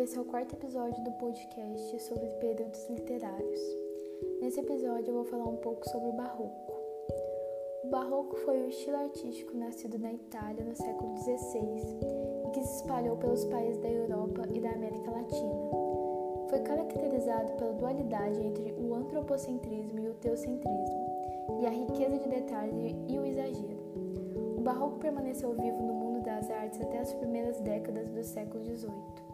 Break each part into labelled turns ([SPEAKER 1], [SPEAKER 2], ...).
[SPEAKER 1] Esse é o quarto episódio do podcast sobre períodos literários. Nesse episódio eu vou falar um pouco sobre o Barroco. O Barroco foi o estilo artístico nascido na Itália no século XVI e que se espalhou pelos países da Europa e da América Latina. Foi caracterizado pela dualidade entre o antropocentrismo e o teocentrismo, e a riqueza de detalhes e o exagero. O Barroco permaneceu vivo no mundo das artes até as primeiras décadas do século XVIII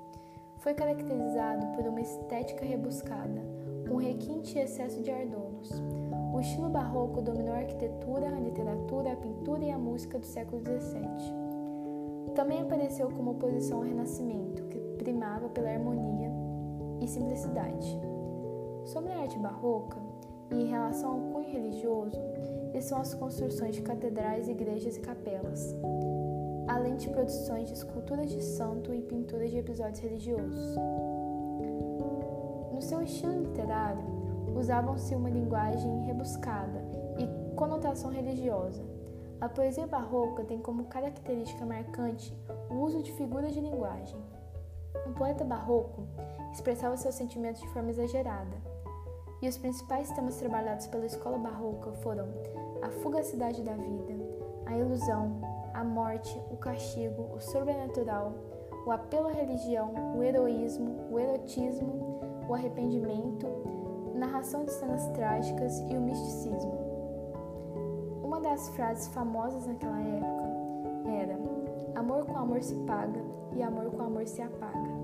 [SPEAKER 1] foi caracterizado por uma estética rebuscada, um requinte e excesso de adornos. O estilo barroco dominou a arquitetura, a literatura, a pintura e a música do século XVII. Também apareceu como oposição ao Renascimento, que primava pela harmonia e simplicidade. Sobre a arte barroca, e em relação ao cunho religioso, são as construções de catedrais, igrejas e capelas além de produções de esculturas de santo e pinturas de episódios religiosos. No seu estilo literário, usavam-se uma linguagem rebuscada e conotação religiosa. A poesia barroca tem como característica marcante o uso de figuras de linguagem. O poeta barroco expressava seus sentimentos de forma exagerada, e os principais temas trabalhados pela escola barroca foram a fugacidade da vida, a ilusão, a morte, o castigo, o sobrenatural, o apelo à religião, o heroísmo, o erotismo, o arrependimento, narração de cenas trágicas e o misticismo. Uma das frases famosas naquela época era: Amor com amor se paga e amor com amor se apaga.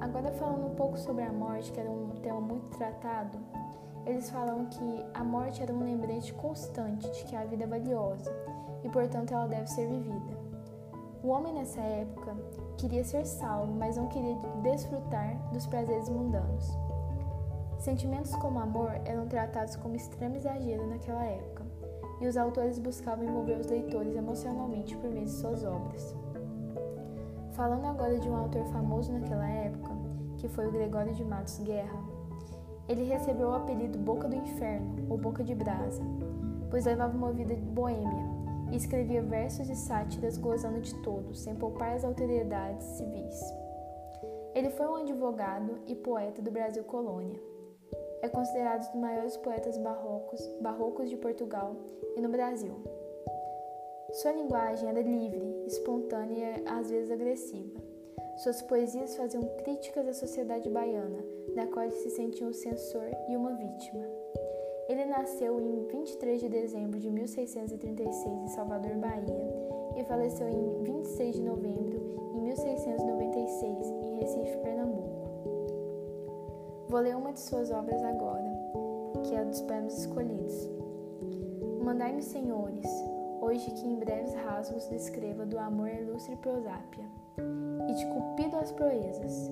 [SPEAKER 1] Agora, falando um pouco sobre a morte, que era um tema muito tratado, eles falam que a morte era um lembrete constante de que a vida é valiosa e, portanto, ela deve ser vivida. O homem nessa época queria ser salvo, mas não queria desfrutar dos prazeres mundanos. Sentimentos como amor eram tratados como extremo exagero naquela época, e os autores buscavam envolver os leitores emocionalmente por meio de suas obras. Falando agora de um autor famoso naquela época, que foi o Gregório de Matos Guerra, ele recebeu o apelido Boca do Inferno ou Boca de Brasa, pois levava uma vida boêmia e escrevia versos e sátiras gozando de todos, sem poupar as autoridades civis. Ele foi um advogado e poeta do Brasil colônia. É considerado um dos maiores poetas barrocos, barrocos de Portugal e no Brasil. Sua linguagem era livre, espontânea e às vezes agressiva. Suas poesias faziam críticas à sociedade baiana, da qual ele se sentia um censor e uma vítima. Ele nasceu em 23 de dezembro de 1636 em Salvador, Bahia, e faleceu em 26 de novembro de 1696 em Recife, Pernambuco. Vou ler uma de suas obras agora, que é a dos poemas escolhidos. Mandai-me, senhores, hoje que em breves rasgos descreva do amor ilustre prosápia, e de cupido as proezas.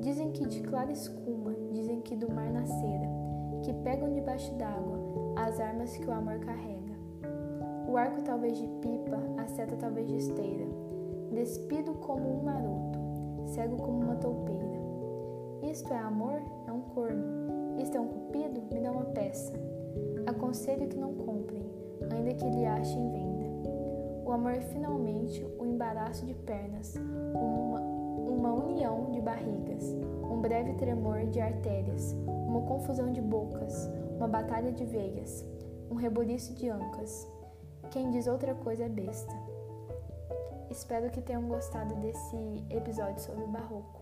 [SPEAKER 1] Dizem que de clara escuma, dizem que do mar nascera, que pegam debaixo d'água as armas que o amor carrega. O arco talvez de pipa, a seta talvez de esteira, despido como um maroto, cego como uma toupeira. Isto é amor? É um corno. Isto é um cupido? Me dá uma peça. Aconselho que não comprem, ainda que lhe achem venda. O amor é finalmente o embaraço de pernas, uma, uma união de barrigas, um breve tremor de artérias, uma confusão de bocas, uma batalha de veias, um reboliço de ancas. Quem diz outra coisa é besta. Espero que tenham gostado desse episódio sobre o barroco.